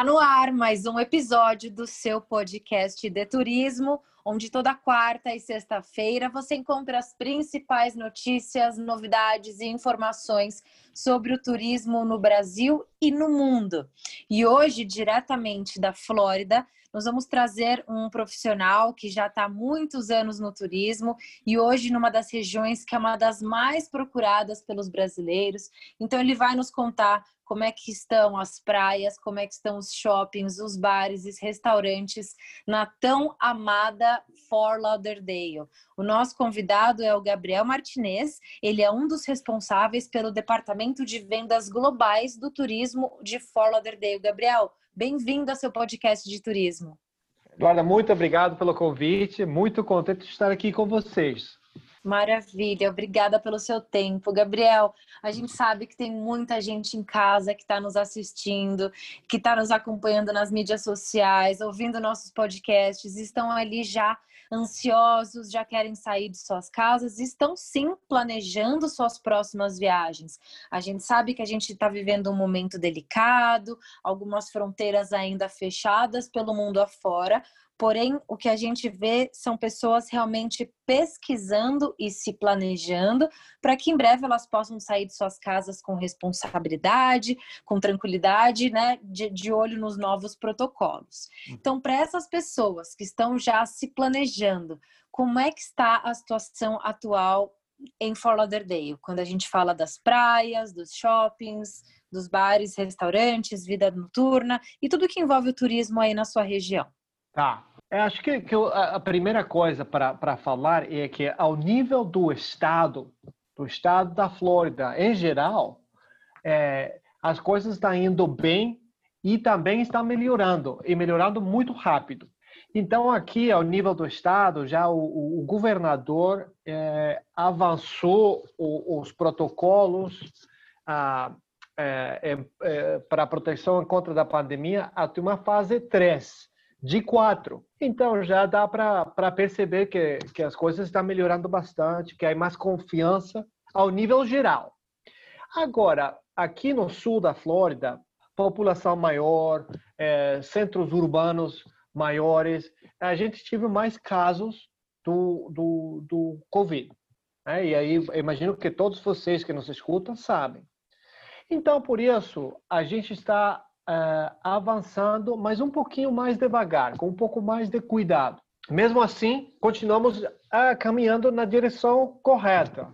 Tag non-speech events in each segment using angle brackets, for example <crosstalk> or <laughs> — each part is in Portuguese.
Está no ar mais um episódio do seu podcast de turismo, onde toda quarta e sexta-feira você encontra as principais notícias, novidades e informações sobre o turismo no Brasil e no mundo. E hoje, diretamente da Flórida, nós vamos trazer um profissional que já está há muitos anos no turismo e hoje numa das regiões que é uma das mais procuradas pelos brasileiros. Então ele vai nos contar como é que estão as praias, como é que estão os shoppings, os bares e restaurantes na tão amada Fort Lauderdale. O nosso convidado é o Gabriel Martinez, ele é um dos responsáveis pelo departamento de vendas globais do turismo de Fort Lauderdale. Gabriel, bem-vindo ao seu podcast de turismo. Eduarda, muito obrigado pelo convite, muito contente de estar aqui com vocês. Maravilha, obrigada pelo seu tempo. Gabriel, a gente sabe que tem muita gente em casa que está nos assistindo, que está nos acompanhando nas mídias sociais, ouvindo nossos podcasts, estão ali já ansiosos, já querem sair de suas casas, estão sim planejando suas próximas viagens. A gente sabe que a gente está vivendo um momento delicado, algumas fronteiras ainda fechadas pelo mundo afora, Porém, o que a gente vê são pessoas realmente pesquisando e se planejando para que em breve elas possam sair de suas casas com responsabilidade, com tranquilidade, né, de, de olho nos novos protocolos. Uhum. Então, para essas pessoas que estão já se planejando, como é que está a situação atual em Fort Lauderdale, quando a gente fala das praias, dos shoppings, dos bares, restaurantes, vida noturna e tudo que envolve o turismo aí na sua região? Tá. Eu acho que, que a primeira coisa para falar é que, ao nível do estado, do estado da Flórida em geral, é, as coisas estão indo bem e também estão melhorando, e melhorando muito rápido. Então, aqui, ao nível do estado, já o, o governador é, avançou o, os protocolos ah, é, é, é para a proteção contra a pandemia até uma fase 3 de quatro. Então já dá para perceber que, que as coisas estão melhorando bastante, que há mais confiança ao nível geral. Agora, aqui no sul da Flórida, população maior, é, centros urbanos maiores, a gente tive mais casos do, do, do Covid. Né? E aí, imagino que todos vocês que nos escutam sabem. Então, por isso, a gente está uh, avançando, mas um pouquinho mais devagar, com um pouco mais de cuidado. Mesmo assim, continuamos uh, caminhando na direção correta.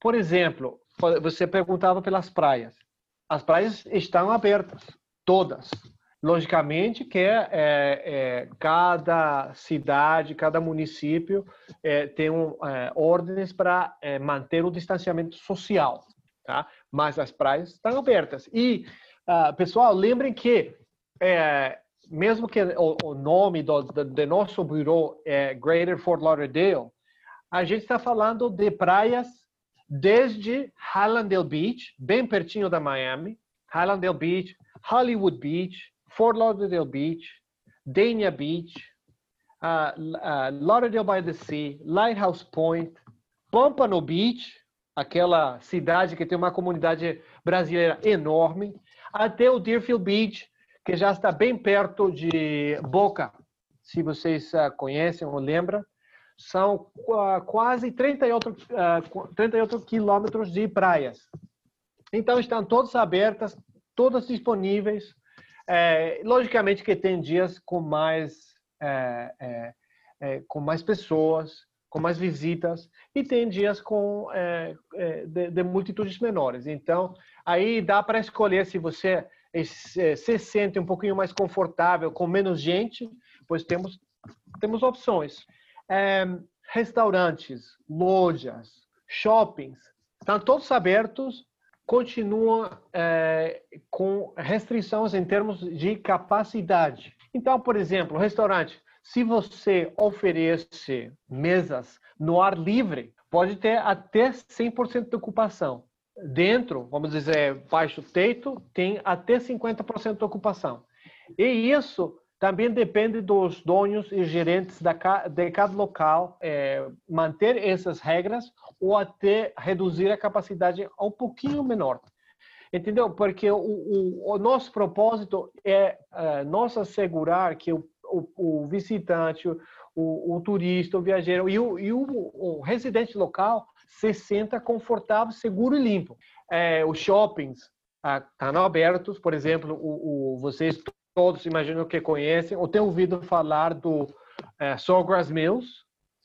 Por exemplo, você perguntava pelas praias. As praias estão abertas, todas. Logicamente que é, é, cada cidade, cada município é, tem um, é, ordens para manter o distanciamento social, tá? Mas as praias estão abertas. E Uh, pessoal, lembrem que é, mesmo que o, o nome do, do, do, nosso bureau é Greater Fort Lauderdale, a gente está falando de praias desde Highlandale Beach, bem pertinho da Miami, Highlandale Beach, Hollywood Beach, Fort Lauderdale Beach, Dania Beach, uh, uh, Lauderdale by the Sea, Lighthouse Point, Pompano Beach, aquela cidade que tem uma comunidade brasileira enorme, até o Deerfield Beach, que já está bem perto de Boca, se vocês uh, conhecem ou lembram. São uh, quase 38, uh, 38 quilômetros de praias. Então, estão todas abertas, todas disponíveis. É, logicamente que tem dias com mais, é, é, é com mais pessoas, com mais visitas, e tem dias com é, é, de, de, multitudes menores. Então, aí dá para escolher se você é, se sente um pouquinho mais confortável com menos gente, pois temos temos opções. É, restaurantes, lojas, shoppings, estão todos abertos, continuam é, com restrições em termos de capacidade. Então, por exemplo, restaurante, se você oferece mesas no ar livre, pode ter até 100% de ocupação. Dentro, vamos dizer, baixo teto, tem até 50% de ocupação. E isso também depende dos donos e gerentes de cada local é, manter essas regras ou até reduzir a capacidade a um pouquinho menor. Entendeu? Porque o, o, o nosso propósito é uh, nós assegurar que o, o, o visitante, o, turista, o viajeiro e, o, e o, residente local se sinta confortável, seguro e limpo. É, os shoppings estão abertos, por exemplo, o, vocês todos imagino que conhecem ou têm ouvido falar do é, Sawgrass Mills,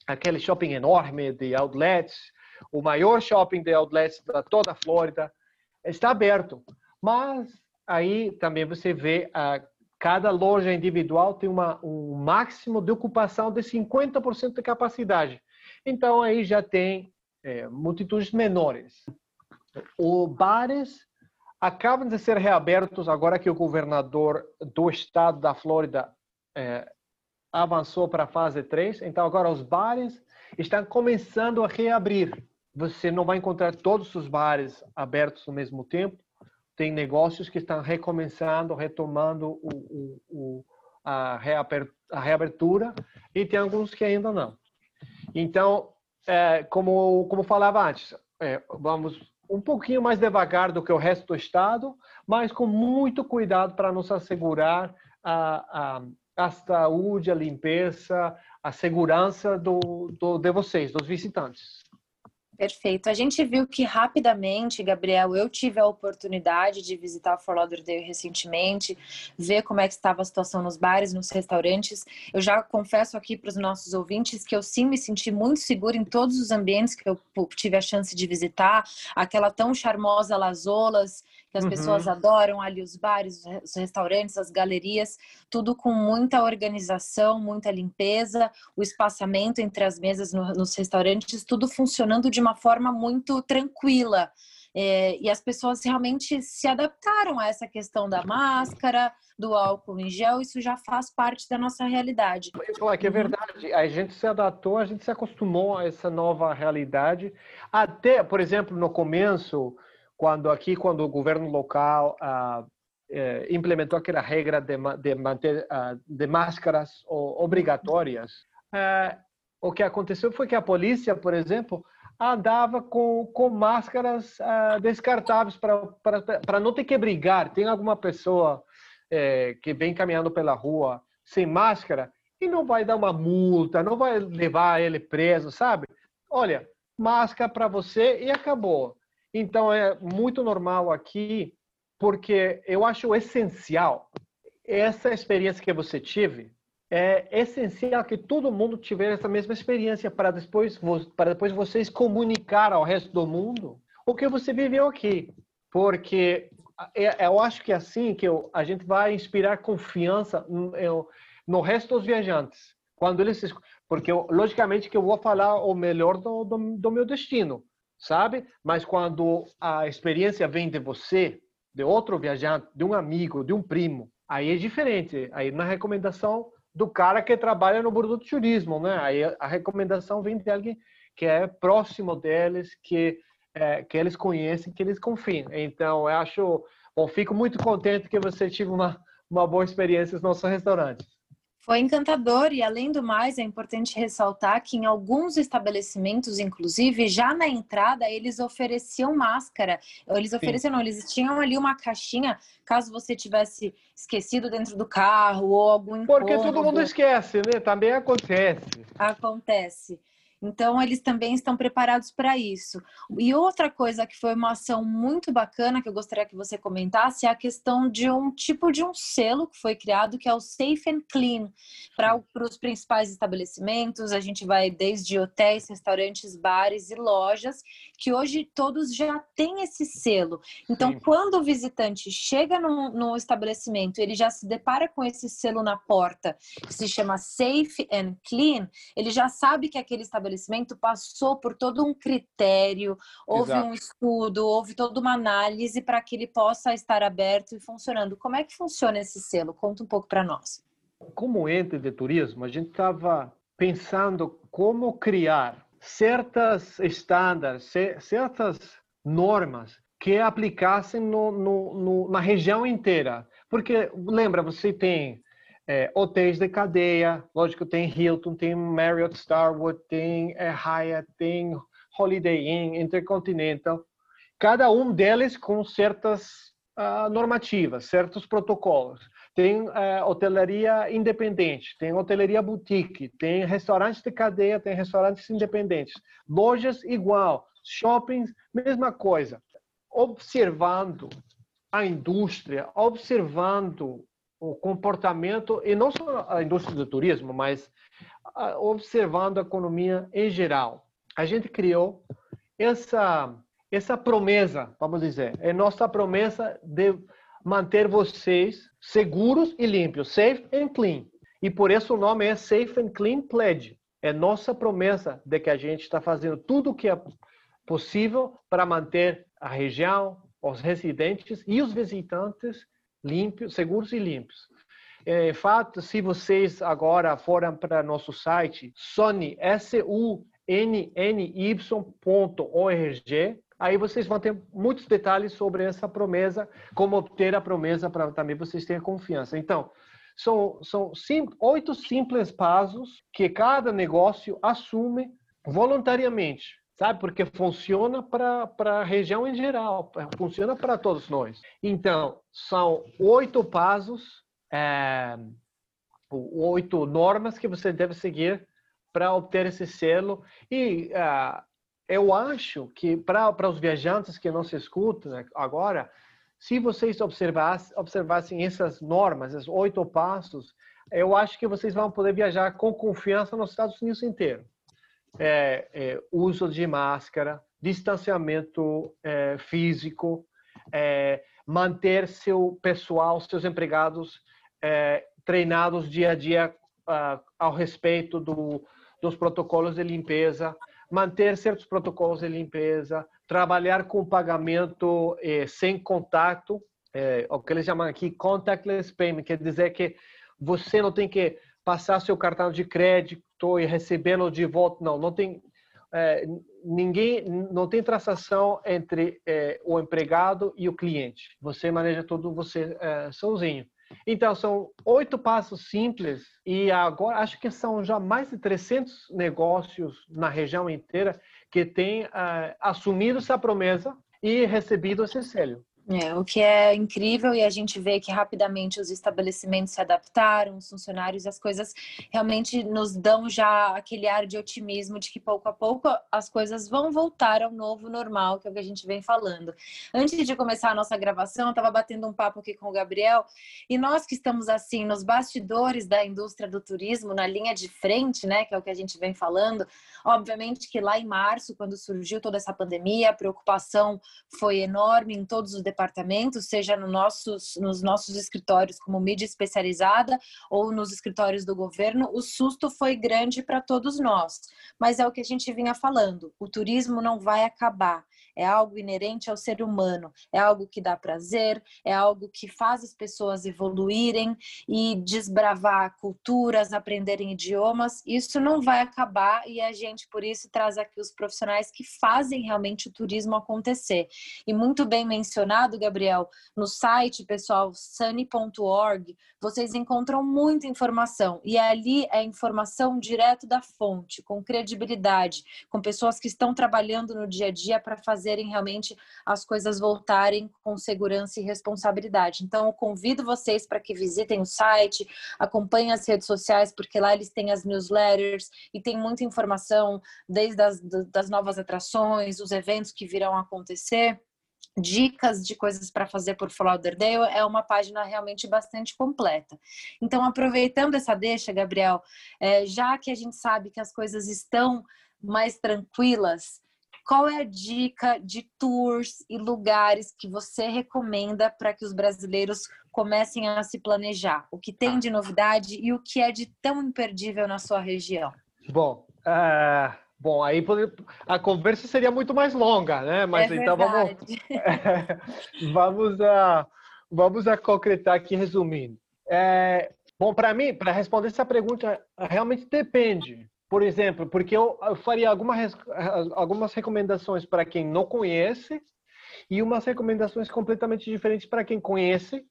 aquele shopping enorme de outlets, o maior shopping de outlets da toda a Flórida, está aberto. Mas aí também você vê a cada loja individual tem uma, um máximo de ocupação de 50% de capacidade. Então aí já tem é, multitudes menores. Os bares acabam de ser reabertos agora que o governador do estado da Flórida é, avançou para a fase 3. Então, agora os bares estão começando a reabrir. Você não vai encontrar todos os bares abertos ao mesmo tempo. Tem negócios que estão recomeçando, retomando o, o, o, a, reabertura, e tem alguns que ainda não. Então, é, como, como falava antes, é, vamos um pouquinho mais devagar do que o resto do estado, mas com muito cuidado para nos assegurar a, a, a saúde, a limpeza, a segurança do, do, de vocês, dos visitantes. Perfeito. A gente viu que rapidamente, Gabriel, eu tive a oportunidade de visitar Fort Lauderdale recentemente, ver como é que estava a situação nos bares, nos restaurantes. Eu já confesso aqui para os nossos ouvintes que eu sim me senti muito segura em todos os ambientes que eu tive a chance de visitar. Aquela tão charmosa Las Olas, que as uhum. pessoas adoram ali os bares, os restaurantes, as galerias, tudo com muita organização, muita limpeza, o espaçamento entre as mesas no, nos restaurantes, tudo funcionando de uma forma muito tranquila. É, e as pessoas realmente se adaptaram a essa questão da máscara, do álcool em gel, isso já faz parte da nossa realidade. É que é verdade, a gente se adaptou, a gente se acostumou a essa nova realidade. Até, por exemplo, no começo, quando aqui, quando o governo local ah, eh, implementou aquela regra de, de manter ah, de máscaras obrigatórias, eh, o que aconteceu foi que a polícia, por exemplo, andava com, com máscaras ah, descartáveis para não ter que brigar. Tem alguma pessoa eh, que vem caminhando pela rua sem máscara e não vai dar uma multa, não vai levar ele preso, sabe? Olha, máscara para você e acabou. Então é muito normal aqui, porque eu acho essencial essa experiência que você tive. É essencial que todo mundo tivesse essa mesma experiência para depois para depois vocês comunicar ao resto do mundo o que você viveu aqui, porque é, eu acho que é assim que a gente vai inspirar confiança no, no resto dos viajantes quando eles porque logicamente que eu vou falar o melhor do, do, do meu destino sabe? Mas quando a experiência vem de você, de outro viajante, de um amigo, de um primo, aí é diferente. Aí na recomendação do cara que trabalha no Burdo do Turismo, né? Aí a recomendação vem de alguém que é próximo deles, que é, que eles conhecem, que eles confiam. Então, eu acho, bom, fico muito contente que você tive uma uma boa experiência no nosso restaurante. Foi encantador e, além do mais, é importante ressaltar que em alguns estabelecimentos, inclusive, já na entrada, eles ofereciam máscara. Eles ofereciam, não, eles tinham ali uma caixinha, caso você tivesse esquecido dentro do carro ou algum Porque todo mundo esquece, né? Também acontece. Acontece. Então, eles também estão preparados para isso. E outra coisa que foi uma ação muito bacana que eu gostaria que você comentasse é a questão de um tipo de um selo que foi criado, que é o Safe and Clean, para os principais estabelecimentos. A gente vai desde hotéis, restaurantes, bares e lojas, que hoje todos já têm esse selo. Então, Sim. quando o visitante chega no, no estabelecimento, ele já se depara com esse selo na porta, que se chama Safe and Clean, ele já sabe que aquele estabelecimento estabelecimento passou por todo um critério, houve Exato. um estudo, houve toda uma análise para que ele possa estar aberto e funcionando. Como é que funciona esse selo? Conta um pouco para nós. Como ente de turismo, a gente estava pensando como criar certas estándares, certas normas que aplicassem no, no, no, na região inteira. Porque, lembra, você tem é, hotéis de cadeia, lógico, tem Hilton, tem Marriott Starwood, tem é, Hyatt, tem Holiday Inn, Intercontinental, cada um deles com certas uh, normativas, certos protocolos. Tem uh, hotelaria independente, tem hotelaria boutique, tem restaurantes de cadeia, tem restaurantes independentes, lojas igual, shoppings, mesma coisa. Observando a indústria, observando o comportamento, e não só a indústria do turismo, mas uh, observando a economia em geral. A gente criou essa essa promessa, vamos dizer, é nossa promessa de manter vocês seguros e limpos, safe and clean. E por isso o nome é Safe and Clean Pledge. É nossa promessa de que a gente está fazendo tudo o que é possível para manter a região, os residentes e os visitantes limpos, seguros e limpos. É, fato, se vocês agora forem para nosso site, sony, S-U-N-N-Y.org, Aí vocês vão ter muitos detalhes sobre essa promessa, como obter a promessa para também vocês terem confiança. Então, são, são oito simples passos que cada negócio assume voluntariamente, sabe? Porque funciona para a região em geral, funciona para todos nós. Então, são oito passos, é, oito normas que você deve seguir para obter esse selo. E uh, eu acho que para os viajantes que não se escutam né, agora, se vocês observassem, observassem essas normas, esses oito passos, eu acho que vocês vão poder viajar com confiança nos Estados Unidos inteiro. É, é, uso de máscara, distanciamento é, físico, é, manter seu pessoal, seus empregados é, treinados dia a dia uh, ao respeito do, dos protocolos de limpeza, manter certos protocolos de limpeza, trabalhar com pagamento eh, sem contato, o que eles chamam aqui contactless payment, quer dizer que você não tem que passar seu cartão de crédito e recebê-lo de volta, não, não tem eh, ninguém, não tem transação entre eh, o empregado e o cliente. Você maneja tudo você eh, sozinho. Então, são oito passos simples e agora acho que são já mais de 300 negócios na região inteira que têm uh, assumido essa promessa e recebido esse selo. É, o que é incrível e a gente vê que rapidamente os estabelecimentos se adaptaram, os funcionários, as coisas realmente nos dão já aquele ar de otimismo de que pouco a pouco as coisas vão voltar ao novo normal, que é o que a gente vem falando. Antes de começar a nossa gravação, eu estava batendo um papo aqui com o Gabriel e nós que estamos assim nos bastidores da indústria do turismo, na linha de frente, né, que é o que a gente vem falando, obviamente que lá em março, quando surgiu toda essa pandemia, a preocupação foi enorme em todos os departamentos, seja no nossos, nos nossos escritórios como mídia especializada ou nos escritórios do governo, o susto foi grande para todos nós. Mas é o que a gente vinha falando: o turismo não vai acabar é algo inerente ao ser humano, é algo que dá prazer, é algo que faz as pessoas evoluírem e desbravar culturas, aprenderem idiomas. Isso não vai acabar e a gente, por isso, traz aqui os profissionais que fazem realmente o turismo acontecer. E muito bem mencionado, Gabriel, no site, pessoal, sunny.org, vocês encontram muita informação. E ali é informação direto da fonte, com credibilidade, com pessoas que estão trabalhando no dia a dia para fazer fazerem realmente as coisas voltarem com segurança e responsabilidade. Então, eu convido vocês para que visitem o site, acompanhem as redes sociais, porque lá eles têm as newsletters e tem muita informação, desde as das novas atrações, os eventos que virão acontecer dicas de coisas para fazer por Fort Lauderdale é uma página realmente bastante completa. Então, aproveitando essa deixa, Gabriel, é, já que a gente sabe que as coisas estão mais tranquilas, qual é a dica de tours e lugares que você recomenda para que os brasileiros comecem a se planejar? O que tem de novidade e o que é de tão imperdível na sua região? Bom, uh, bom, aí a conversa seria muito mais longa, né? Mas é então vamos, <laughs> vamos a vamos a concretar aqui resumindo. É, bom, para mim, para responder essa pergunta, realmente depende por exemplo, porque eu, eu faria alguma, algumas recomendações para quem não conhece e umas recomendações completamente diferentes para quem conhece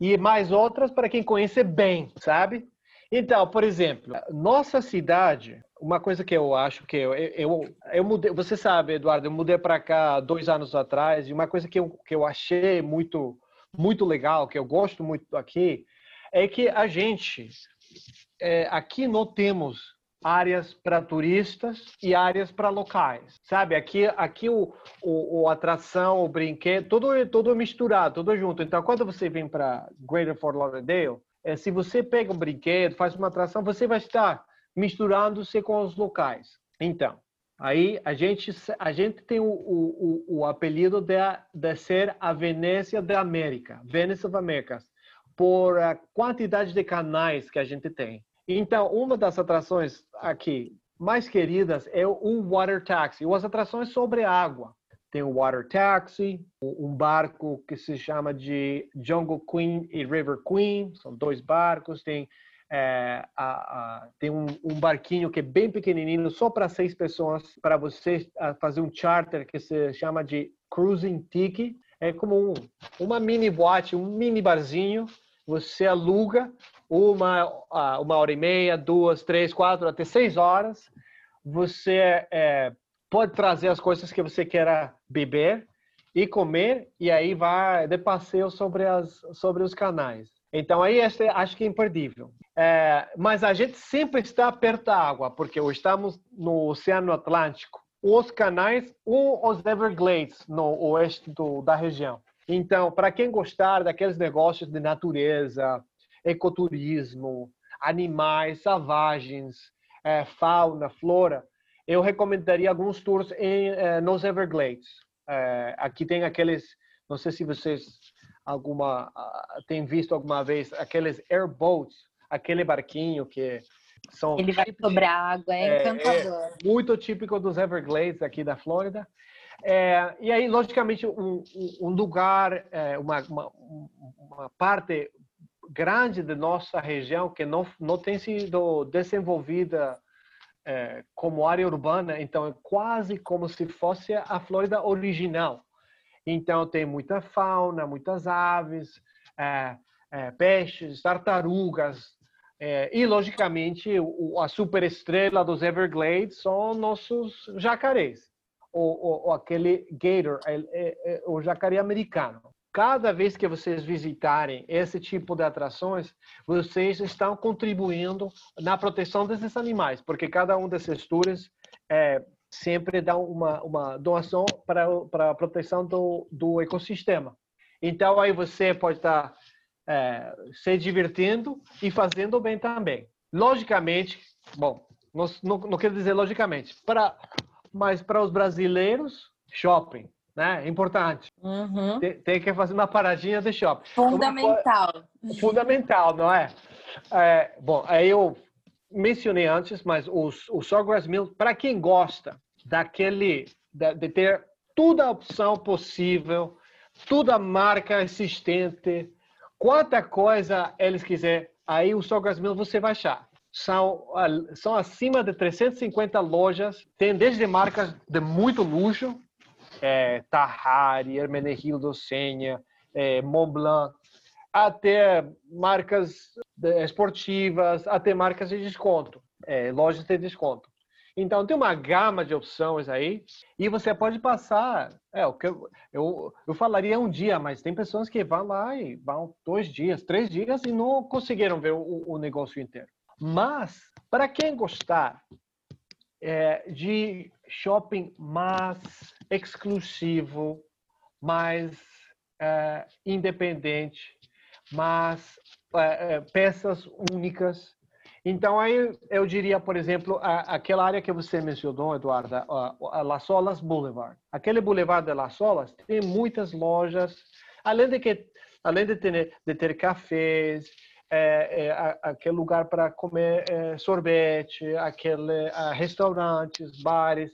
e mais outras para quem conhece bem, sabe? Então, por exemplo, nossa cidade, uma coisa que eu acho que eu, eu, eu mudei, você sabe, Eduardo, eu mudei para cá dois anos atrás e uma coisa que eu, que eu achei muito, muito legal, que eu gosto muito aqui, é que a gente, é, aqui não temos áreas para turistas e áreas para locais, sabe? Aqui, aqui o, o, o, atração, o brinquedo, tudo, tudo misturado, tudo junto. Então, quando você vem para Greater Fort Lauderdale, é, se você pega um brinquedo, faz uma atração, você vai estar misturando-se com os locais. Então, aí a gente, a gente tem o, o, o apelido de, de ser a Venécia da América, Venice of America, por a quantidade de canais que a gente tem. Então, uma das atrações aqui mais queridas é o Water Taxi, ou as atrações sobre água. Tem o Water Taxi, um barco que se chama de Jungle Queen e River Queen, são dois barcos. Tem, é, a, a, tem um, um, barquinho que é bem pequenininho, só para seis pessoas, para você fazer um charter que se chama de Cruising Tiki. É como um, uma mini boate, um mini barzinho. Você aluga uma, uma hora e meia, duas, três, quatro, até seis horas. Você é, pode trazer as coisas que você queira beber e comer, e aí vai de passeio sobre, as, sobre os canais. Então, aí este, acho que é imperdível. É, mas a gente sempre está perto da água, porque estamos no Oceano Atlântico. Os canais ou os Everglades, no oeste do, da região. Então, para quem gostar daqueles negócios de natureza, ecoturismo, animais selvagens, é, fauna, flora, eu recomendaria alguns tours em, é, nos Everglades. É, aqui tem aqueles, não sei se vocês alguma têm visto alguma vez aqueles airboats, aquele barquinho que são ele vai sobre a água, é, é encantador. É muito típico dos Everglades aqui da Flórida. É, e aí, logicamente, um, um lugar, é, uma, uma, uma, parte grande de nossa região que não, não tem sido desenvolvida é, como área urbana, então é quase como se fosse a Flórida original. Então tem muita fauna, muitas aves, é, é, peixes, tartarugas, é, e logicamente o, a superestrela dos Everglades são nossos jacarés, ou, ou, aquele gator, é, é, o jacaré americano. Cada vez que vocês visitarem esse tipo de atrações, vocês estão contribuindo na proteção desses animais, porque cada um desses tours é, sempre dá uma, uma doação para, para a proteção do, do ecossistema. Então, aí você pode estar é, se divertindo e fazendo bem também. Logicamente, bom, não, não, não quero dizer logicamente, para, mas para os brasileiros, shopping né? Importante. Uhum. Tem, tem, que fazer uma paradinha de shopping. Fundamental. Uma, fundamental, não é? é? Bom, aí eu mencionei antes, mas o, o Sawgrass Mills, para quem gosta daquele, de, ter toda a opção possível, toda a marca existente, quanta coisa eles quiserem, aí o Sawgrass Mills você vai achar. São, são acima de 350 lojas, tem desde marcas de muito luxo, é, Tahari, Hermenegildo Senha, é, Montblanc, até marcas esportivas, até marcas de desconto, é, lojas de desconto. Então tem uma gama de opções aí e você pode passar. É o que eu, eu, eu falaria um dia, mas tem pessoas que vão lá e vão dois dias, três dias e não conseguiram ver o, o negócio inteiro. Mas para quem gostar é, de shopping mais exclusivo, mais é, independente, mais é, é, peças únicas. Então, aí eu diria, por exemplo, a, aquela área que você mencionou, Eduardo, a, a Las Olas Boulevard. Aquele Boulevard de Las Olas tem muitas lojas, além de que além de ter, de ter cafés, é, é, aquele lugar para comer é, sorvete, aquele restaurantes, bares.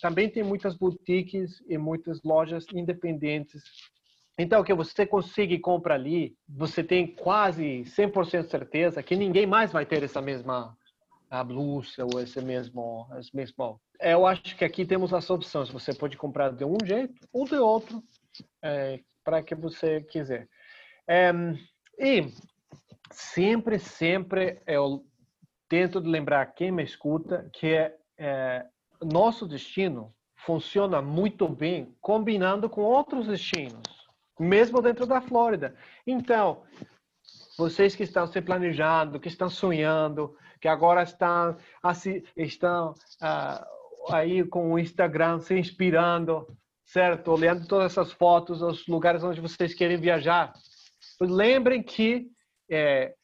Também tem muitas boutiques e muitas lojas independentes. Então, que você consegue comprar ali, você tem quase 100% certeza que ninguém mais vai ter essa mesma a blusa ou esse mesmo, esse mesmo. Eu acho que aqui temos as opções. Você pode comprar de um jeito ou de outro, é, para que você quiser. É, e sempre, sempre eu tento lembrar quem me escuta que é, é, nosso destino funciona muito bem combinando com outros destinos, mesmo dentro da Flórida. Então, vocês que estão se planejando, que estão sonhando, que agora estão, estão uh, aí com o Instagram se inspirando, certo? Olhando todas essas fotos, os lugares onde vocês querem viajar. Lembrem que é,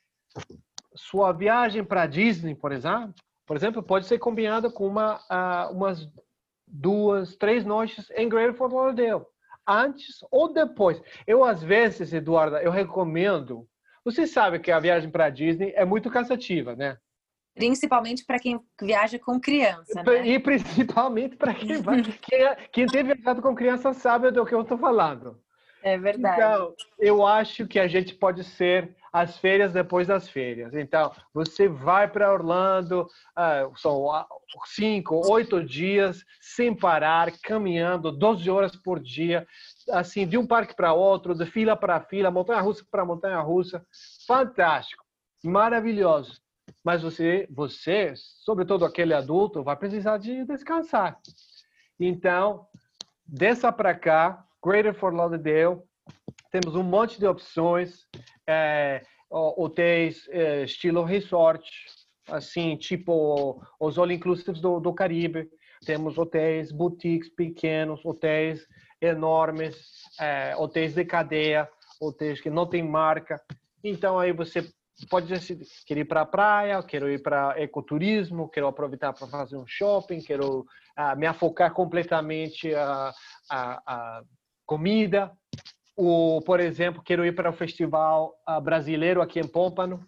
sua viagem para Disney, por exemplo, por exemplo, pode ser combinada com uma, uh, umas duas, três noites em Greater Fort Lauderdale, antes ou depois. Eu às vezes, Eduardo, eu recomendo. Você sabe que a viagem para Disney é muito cansativa, né? Principalmente para quem viaja com criança, né? E principalmente para quem vai. <laughs> quem, quem tem viajado com criança sabe do que eu estou falando. É verdade. Então, eu acho que a gente pode ser as férias depois das férias. Então, você vai para Orlando, uh, são cinco, oito dias, sem parar, caminhando 12 horas por dia, assim, de um parque para outro, de fila para fila, montanha-russa para montanha-russa. Fantástico, maravilhoso. Mas você, você, sobretudo aquele adulto, vai precisar de descansar. Então, dessa para cá, Greater Fort Lauderdale, temos um monte de opções, é, hotéis é, estilo resort, assim, tipo os all-inclusives do, do Caribe. Temos hotéis, boutiques pequenos, hotéis enormes, é, hotéis de cadeia, hotéis que não tem marca. Então aí você pode decidir, quero ir para a praia, quero ir para ecoturismo, quero aproveitar para fazer um shopping, quero uh, me afocar completamente a, a, a comida. O, por exemplo, quero ir para o festival uh, brasileiro aqui em Pompano.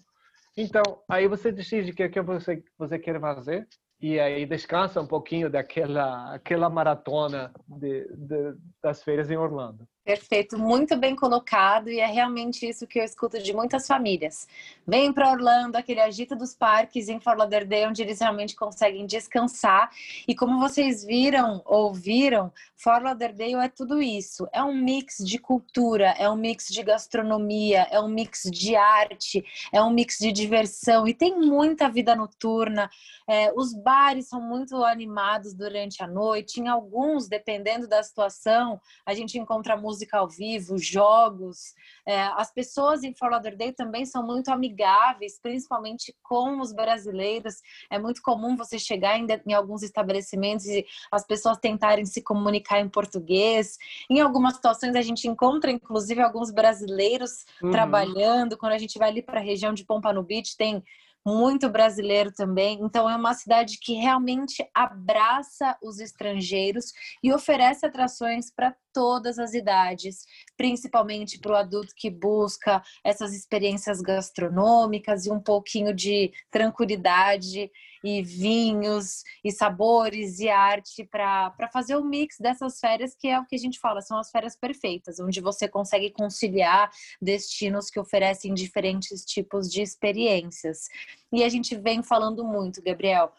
Então, aí você decide o que, que você, você quer fazer e aí descansa um pouquinho daquela aquela maratona de, de, das feiras em Orlando. Perfeito, muito bem colocado e é realmente isso que eu escuto de muitas famílias. Vem para Orlando, aquele agito dos parques em Fort Lauderdale, onde eles realmente conseguem descansar. E como vocês viram, ouviram, Fort Lauderdale é tudo isso. É um mix de cultura, é um mix de gastronomia, é um mix de arte, é um mix de diversão e tem muita vida noturna. É, os bares são muito animados durante a noite. Em alguns, dependendo da situação, a gente encontra música música ao vivo, jogos. É, as pessoas em Fort Lauderdale também são muito amigáveis, principalmente com os brasileiros. É muito comum você chegar em, em alguns estabelecimentos e as pessoas tentarem se comunicar em português. Em algumas situações a gente encontra, inclusive, alguns brasileiros uhum. trabalhando. Quando a gente vai ali para a região de Pompano Beach, tem muito brasileiro também. Então, é uma cidade que realmente abraça os estrangeiros e oferece atrações para todas as idades, principalmente para o adulto que busca essas experiências gastronômicas e um pouquinho de tranquilidade e vinhos e sabores e arte para fazer o mix dessas férias que é o que a gente fala, são as férias perfeitas, onde você consegue conciliar destinos que oferecem diferentes tipos de experiências. E a gente vem falando muito, Gabriel,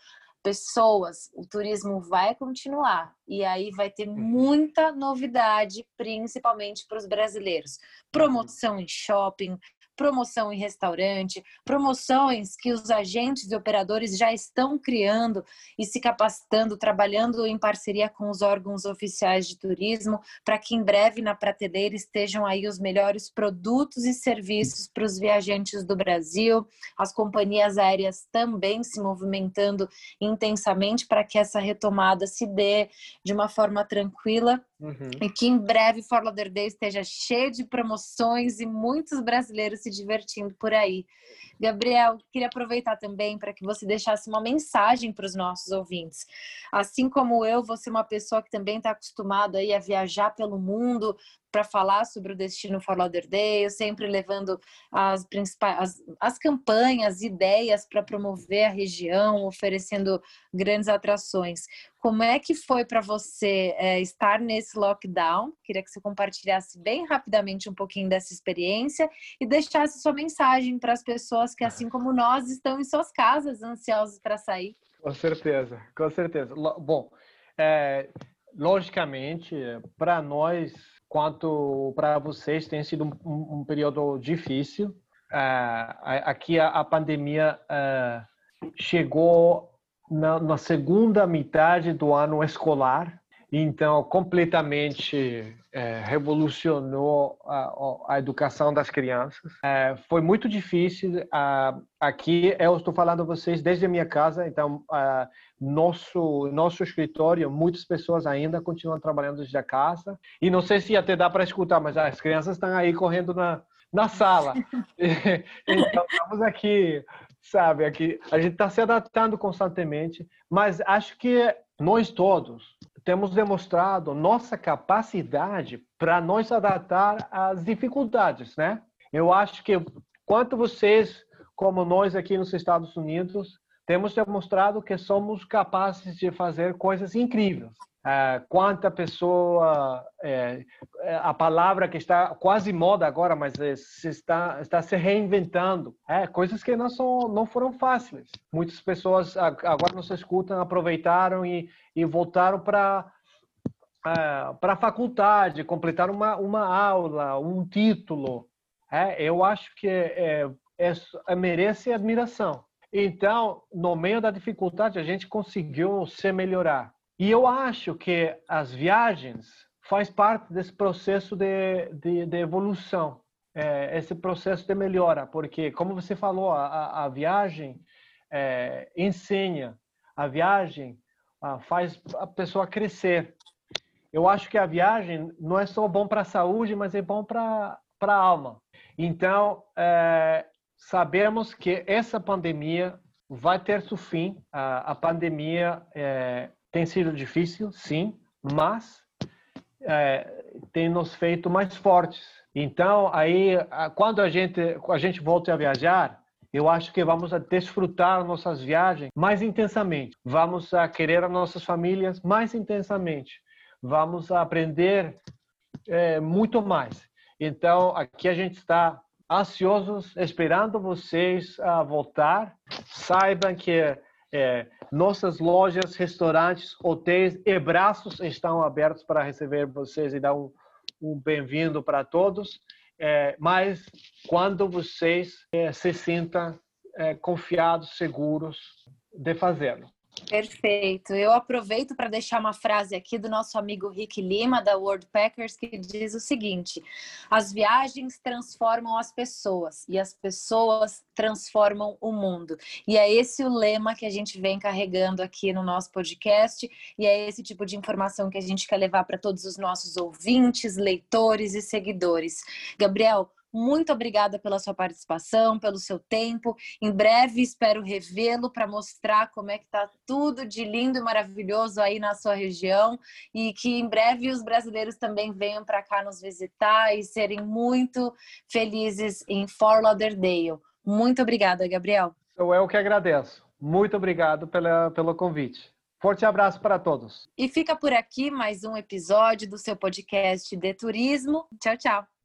pessoas, o turismo vai continuar e aí vai ter uhum. muita novidade, principalmente para os brasileiros. Promoção em shopping, promoção em restaurante, promoções que os agentes e operadores já estão criando e se capacitando, trabalhando em parceria com os órgãos oficiais de turismo, para que em breve na prateleira estejam aí os melhores produtos e serviços para os viajantes do Brasil, as companhias aéreas também se movimentando intensamente para que essa retomada se dê de uma forma tranquila Uhum. E que em breve Fort Lauderdale esteja cheio de promoções e muitos brasileiros se divertindo por aí. Gabriel, queria aproveitar também para que você deixasse uma mensagem para os nossos ouvintes. Assim como eu, você é uma pessoa que também está acostumado aí a viajar pelo mundo para falar sobre o destino Fort Lauderdale, sempre levando as principais as, as campanhas, ideias para promover a região, oferecendo grandes atrações. Como é que foi para você é, estar nesse lockdown? Queria que você compartilhasse bem rapidamente um pouquinho dessa experiência e deixasse sua mensagem para as pessoas que, assim como nós, estão em suas casas, ansiosos para sair. Com certeza, com certeza. Bom, é, logicamente, para nós, quanto para vocês, tem sido um, um período difícil. É, aqui a, a pandemia é, chegou na, na, segunda metade do ano escolar, então completamente é, revolucionou a, a, educação das crianças. É, foi muito difícil. aqui eu estou falando a vocês desde a minha casa, então nosso nosso escritório, muitas pessoas ainda continuam trabalhando desde a casa. E não sei se até dá para escutar, mas as crianças estão aí correndo na na sala. <laughs> <laughs> então estamos aqui sabe? Aqui a gente está se adaptando constantemente, mas acho que nós todos temos demonstrado nossa capacidade para nos adaptar às dificuldades, né? Eu acho que quanto vocês, como nós aqui nos Estados Unidos, temos demonstrado que somos capazes de fazer coisas incríveis. Uh, quanta pessoa, é, é, a palavra que está quase moda agora, mas é, se está, está se reinventando, é, coisas que não, são, não foram fáceis. Muitas pessoas agora nos escutam, aproveitaram e, e voltaram para uh, para a faculdade, completaram uma, uma aula, um título. É, eu acho que é, é, merece admiração. Então, no meio da dificuldade, a gente conseguiu se melhorar e eu acho que as viagens faz parte desse processo de, de, de evolução, é, esse processo de melhora, porque, como você falou, a, a viagem é, ensina, a viagem a, faz a pessoa crescer. Eu acho que a viagem não é só bom para a saúde, mas é bom para a alma. Então, é, sabemos que essa pandemia vai ter seu fim. A, a pandemia é, tem sido difícil, sim, mas é, tem nos feito mais fortes. Então, aí, quando a gente, a gente volta a viajar, eu acho que vamos a desfrutar nossas viagens mais intensamente. Vamos a querer as nossas famílias mais intensamente. Vamos a aprender é, muito mais. Então, aqui a gente está ansiosos, esperando vocês a voltar. Saibam que é, nossas lojas, restaurantes, hotéis e braços estão abertos para receber vocês e dar um, um bem-vindo para todos. É, mas quando vocês é, se sintam é, confiados, seguros de fazê-lo. Perfeito. Eu aproveito para deixar uma frase aqui do nosso amigo Rick Lima, da World Packers, que diz o seguinte: as viagens transformam as pessoas e as pessoas transformam o mundo. E é esse o lema que a gente vem carregando aqui no nosso podcast, e é esse tipo de informação que a gente quer levar para todos os nossos ouvintes, leitores e seguidores. Gabriel, muito obrigada pela sua participação, pelo seu tempo. Em breve espero revê-lo para mostrar como é que está tudo de lindo e maravilhoso aí na sua região e que em breve os brasileiros também venham para cá nos visitar e serem muito felizes em Fort Lauderdale. Muito obrigada, Gabriel. Eu que agradeço. Muito obrigado pela, pelo convite. Forte abraço para todos. E fica por aqui mais um episódio do seu podcast de turismo. Tchau, tchau.